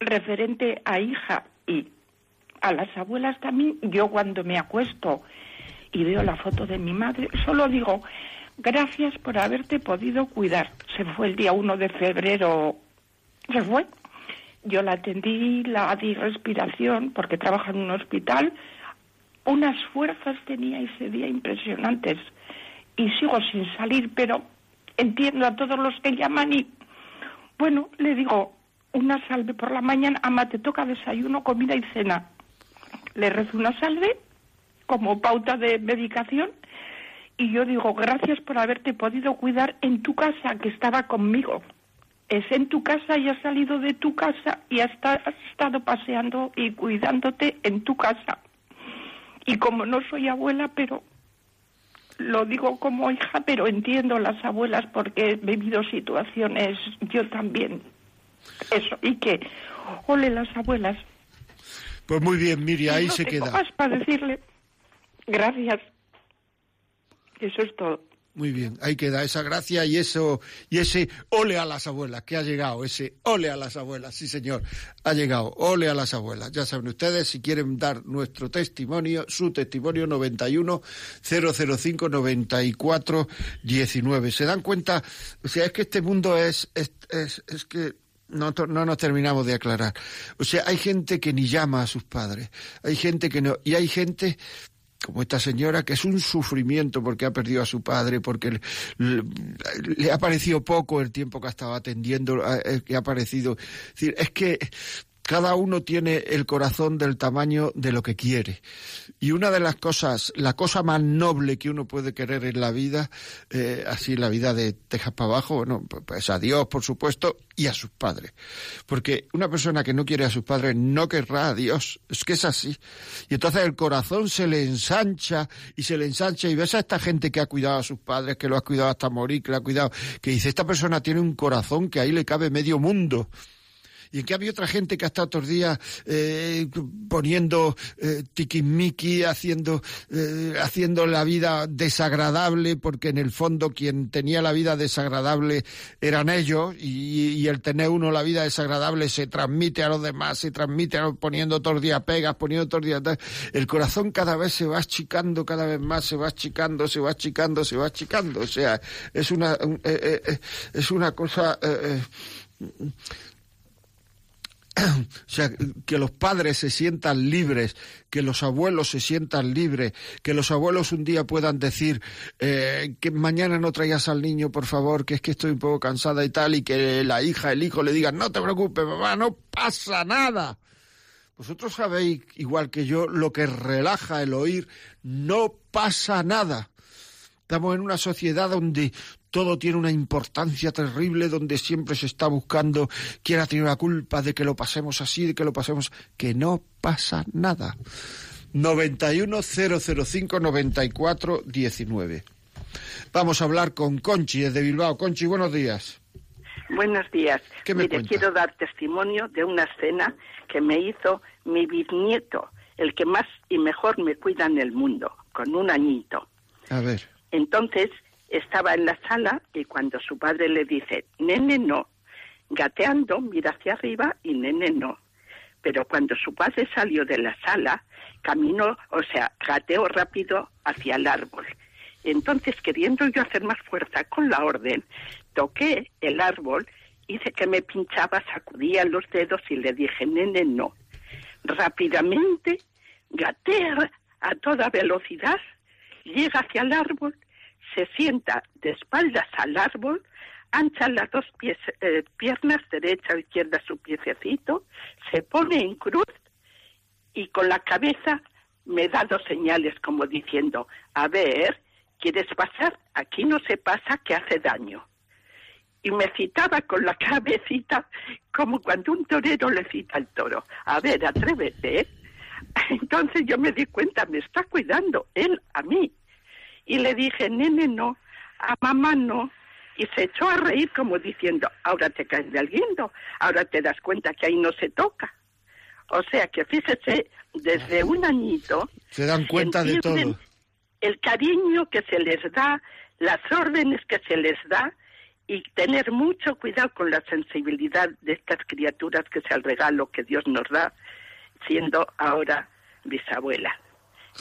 referente a hija y a las abuelas también, yo cuando me acuesto y veo la foto de mi madre, solo digo, gracias por haberte podido cuidar. Se fue el día 1 de febrero, se fue. Yo la atendí, la di respiración, porque trabaja en un hospital. Unas fuerzas tenía ese día impresionantes. Y sigo sin salir, pero entiendo a todos los que llaman y, bueno, le digo, una salve por la mañana, ama, te toca desayuno, comida y cena. Le rezo una salve como pauta de medicación y yo digo, gracias por haberte podido cuidar en tu casa, que estaba conmigo. Es en tu casa y has salido de tu casa y has, esta- has estado paseando y cuidándote en tu casa. Y como no soy abuela, pero lo digo como hija, pero entiendo las abuelas porque he vivido situaciones yo también Eso, y que ole las abuelas. Pues muy bien, Miriam, ahí no se tengo queda. más para decirle gracias. Eso es todo. Muy bien, ahí queda esa gracia y eso y ese ole a las abuelas que ha llegado, ese ole a las abuelas, sí señor, ha llegado, ole a las abuelas. Ya saben ustedes si quieren dar nuestro testimonio, su testimonio 91 005 94 19. ¿Se dan cuenta? O sea, es que este mundo es es, es, es que no, no nos terminamos de aclarar. O sea, hay gente que ni llama a sus padres, hay gente que no, y hay gente como esta señora, que es un sufrimiento porque ha perdido a su padre, porque le, ha parecido poco el tiempo que ha estado atendiendo, eh, que ha parecido. Es que cada uno tiene el corazón del tamaño de lo que quiere. Y una de las cosas, la cosa más noble que uno puede querer en la vida, eh, así la vida de Texas para abajo, bueno, pues a Dios, por supuesto, y a sus padres. Porque una persona que no quiere a sus padres no querrá a Dios. Es que es así. Y entonces el corazón se le ensancha y se le ensancha y ves a esta gente que ha cuidado a sus padres, que lo ha cuidado hasta morir, que lo ha cuidado, que dice, esta persona tiene un corazón que ahí le cabe medio mundo. Y en cambio otra gente que ha estado los días eh, poniendo eh, tiquismiqui, haciendo, eh, haciendo la vida desagradable, porque en el fondo quien tenía la vida desagradable eran ellos, y, y el tener uno la vida desagradable se transmite a los demás, se transmite a los, poniendo todos los días pegas, poniendo todos los días... El corazón cada vez se va achicando, cada vez más se va achicando, se va achicando, se va achicando. O sea, es una, un- eh, eh, eh, es una cosa... eh, o sea, que los padres se sientan libres, que los abuelos se sientan libres, que los abuelos un día puedan decir eh, que mañana no traigas al niño, por favor, que es que estoy un poco cansada y tal, y que la hija, el hijo le digan, no te preocupes, mamá, no pasa nada. Vosotros sabéis, igual que yo, lo que relaja el oír, no pasa nada. Estamos en una sociedad donde todo tiene una importancia terrible, donde siempre se está buscando quién ha tenido la culpa de que lo pasemos así, de que lo pasemos, que no pasa nada. 91005 94 19. Vamos a hablar con Conchi desde Bilbao. Conchi, buenos días. Buenos días. ¿Qué me Mire, cuenta? quiero dar testimonio de una cena que me hizo mi bisnieto, el que más y mejor me cuida en el mundo, con un añito. A ver. Entonces estaba en la sala y cuando su padre le dice, nene no, gateando mira hacia arriba y nene no. Pero cuando su padre salió de la sala, caminó, o sea, gateó rápido hacia el árbol. Entonces, queriendo yo hacer más fuerza con la orden, toqué el árbol, hice que me pinchaba, sacudía los dedos y le dije, nene, no. Rápidamente, gatea a toda velocidad, llega hacia el árbol, se sienta de espaldas al árbol, ancha las dos eh, piernas, derecha o izquierda su piececito, se pone en cruz y con la cabeza me da dos señales como diciendo, a ver, ¿quieres pasar? Aquí no se pasa que hace daño. Y me citaba con la cabecita como cuando un torero le cita al toro. A ver, atrévete. Entonces yo me di cuenta, me está cuidando él a mí. Y le dije, nene, no, a mamá no. Y se echó a reír como diciendo, ahora te caes del guindo, ahora te das cuenta que ahí no se toca. O sea que fíjese, desde un añito Se dan cuenta de todo. el cariño que se les da, las órdenes que se les da y tener mucho cuidado con la sensibilidad de estas criaturas que es el regalo que Dios nos da, siendo ahora bisabuela.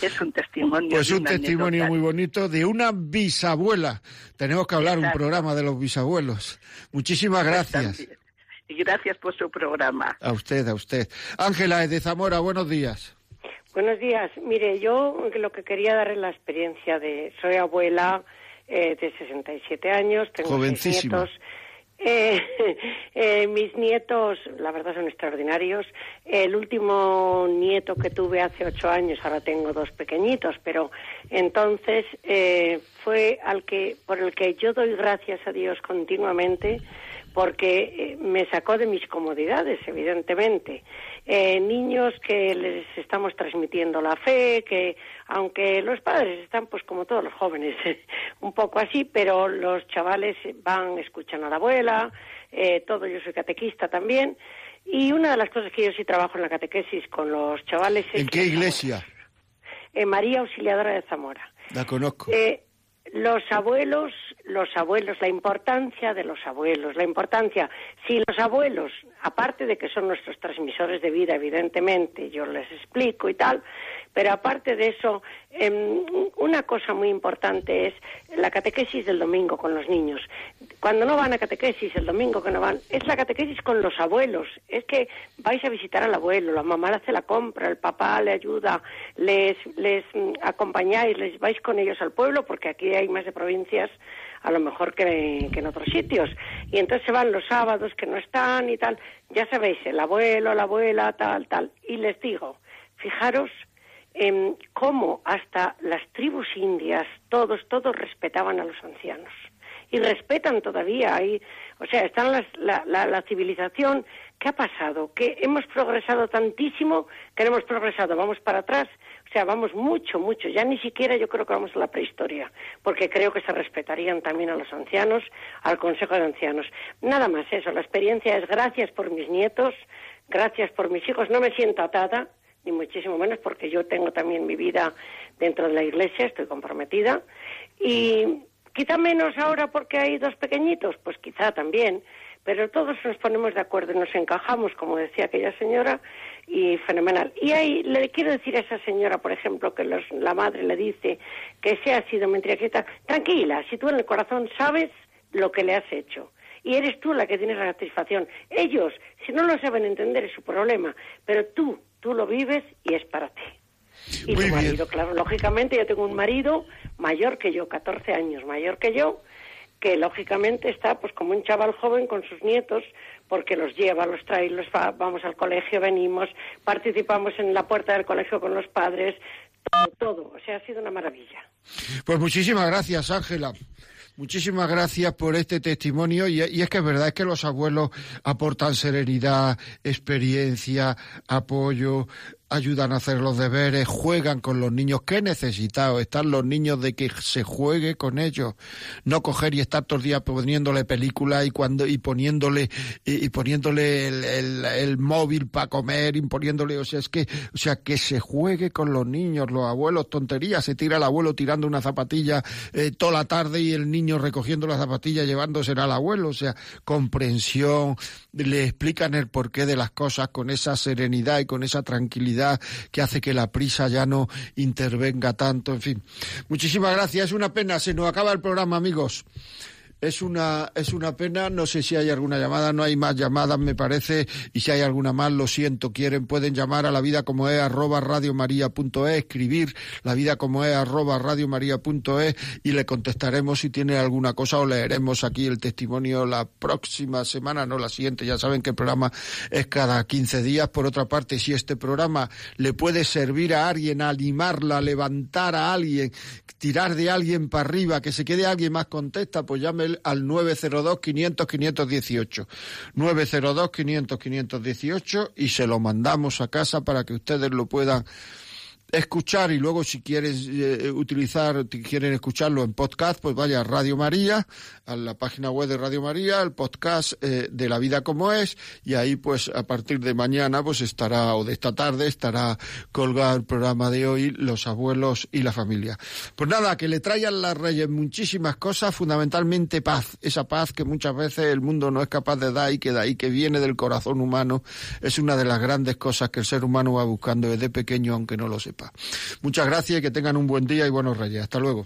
Es un testimonio. Pues un testimonio anécdota. muy bonito de una bisabuela. Tenemos que hablar un programa de los bisabuelos. Muchísimas gracias. Y gracias por su programa. A usted, a usted. Ángela de Zamora, buenos días. Buenos días. Mire, yo lo que quería dar es la experiencia de... Soy abuela eh, de 67 años, tengo seis Jovencísima. nietos. Eh, eh, mis nietos, la verdad, son extraordinarios. El último nieto que tuve hace ocho años, ahora tengo dos pequeñitos, pero entonces eh, fue al que, por el que yo doy gracias a Dios continuamente, porque eh, me sacó de mis comodidades, evidentemente. Eh, niños que les estamos transmitiendo la fe, que aunque los padres están pues como todos los jóvenes, un poco así, pero los chavales van, escuchan a la abuela, eh, todo, yo soy catequista también. Y una de las cosas que yo sí trabajo en la catequesis con los chavales es... ¿En qué iglesia? En María Auxiliadora de Zamora. La conozco. Eh, los abuelos, los abuelos, la importancia de los abuelos, la importancia, si los abuelos, aparte de que son nuestros transmisores de vida, evidentemente, yo les explico y tal, pero aparte de eso, em, una cosa muy importante es la catequesis del domingo con los niños. Cuando no van a catequesis, el domingo que no van, es la catequesis con los abuelos. Es que vais a visitar al abuelo, la mamá le hace la compra, el papá le ayuda, les, les mm, acompañáis, les vais con ellos al pueblo, porque aquí hay más de provincias a lo mejor que, que, en otros sitios. Y entonces se van los sábados que no están y tal. Ya sabéis, el abuelo, la abuela, tal, tal. Y les digo, fijaros eh, cómo hasta las tribus indias, todos, todos respetaban a los ancianos. Y respetan todavía ahí, o sea, están las, la, la, civilización. ¿Qué ha pasado? Que hemos progresado tantísimo que hemos progresado, vamos para atrás. O sea, vamos mucho, mucho. Ya ni siquiera yo creo que vamos a la prehistoria, porque creo que se respetarían también a los ancianos, al Consejo de Ancianos. Nada más eso. La experiencia es gracias por mis nietos, gracias por mis hijos. No me siento atada, ni muchísimo menos porque yo tengo también mi vida dentro de la iglesia, estoy comprometida. Y quizá menos ahora porque hay dos pequeñitos, pues quizá también, pero todos nos ponemos de acuerdo nos encajamos, como decía aquella señora, y fenomenal. Y ahí le quiero decir a esa señora, por ejemplo, que los, la madre le dice que se ha sido mentira, tranquila, si tú en el corazón sabes lo que le has hecho y eres tú la que tienes la satisfacción. Ellos, si no lo saben entender, es su problema, pero tú tú lo vives y es para ti. Y Muy tu marido, bien. claro, lógicamente yo tengo un marido mayor que yo, 14 años mayor que yo, que lógicamente está pues como un chaval joven con sus nietos, porque los lleva, los trae, los va, vamos al colegio, venimos, participamos en la puerta del colegio con los padres, todo, todo. O sea, ha sido una maravilla. Pues muchísimas gracias, Ángela. Muchísimas gracias por este testimonio y, es que es verdad, es que los abuelos aportan serenidad, experiencia, apoyo, ayudan a hacer los deberes, juegan con los niños. Qué necesitados están los niños de que se juegue con ellos, no coger y estar todos los días poniéndole películas y cuando y poniéndole y, poniéndole el, el, el móvil para comer, y poniéndole, o sea, es que, o sea, que se juegue con los niños, los abuelos, tonterías, se tira el abuelo tirando una zapatilla eh, toda la tarde y el niño recogiendo la zapatilla llevándosela al abuelo, o sea, comprensión, le explican el porqué de las cosas con esa serenidad y con esa tranquilidad que hace que la prisa ya no intervenga tanto, en fin. Muchísimas gracias, es una pena, se nos acaba el programa, amigos. Es una, es una pena, no sé si hay alguna llamada, no hay más llamadas, me parece, y si hay alguna más, lo siento, quieren, pueden llamar a la vida como es, arroba radiomaria.es, escribir la vida como es, arroba radiomaria.es, y le contestaremos si tiene alguna cosa o leeremos aquí el testimonio la próxima semana, no la siguiente, ya saben que el programa es cada 15 días. Por otra parte, si este programa le puede servir a alguien, animarla, levantar a alguien, tirar de alguien para arriba, que se quede alguien más contesta, pues al 902-500-518. 902-500-518 y se lo mandamos a casa para que ustedes lo puedan escuchar y luego si quieren eh, utilizar, si quieren escucharlo en podcast, pues vaya a Radio María, a la página web de Radio María, el podcast eh, de la vida como es, y ahí pues a partir de mañana pues estará, o de esta tarde estará colgado el programa de hoy, Los abuelos y la familia. Pues nada, que le traigan las reyes muchísimas cosas, fundamentalmente paz, esa paz que muchas veces el mundo no es capaz de dar y que de ahí que viene del corazón humano, es una de las grandes cosas que el ser humano va buscando desde pequeño, aunque no lo sepa. Muchas gracias y que tengan un buen día y buenos reyes. Hasta luego.